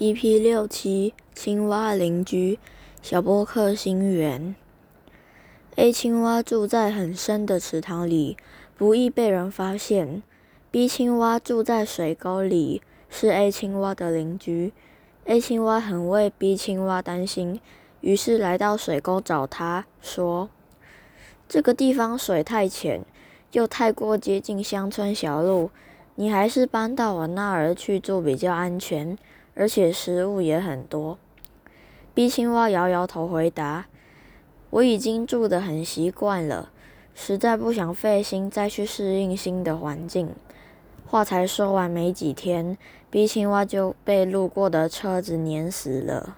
EP 六七青蛙邻居小波克星源。A 青蛙住在很深的池塘里，不易被人发现。B 青蛙住在水沟里，是 A 青蛙的邻居。A 青蛙很为 B 青蛙担心，于是来到水沟找他，说：“这个地方水太浅，又太过接近乡村小路，你还是搬到我那儿去住比较安全，而且食物也很多。逼青蛙摇摇头回答：“我已经住得很习惯了，实在不想费心再去适应新的环境。”话才说完没几天逼青蛙就被路过的车子碾死了。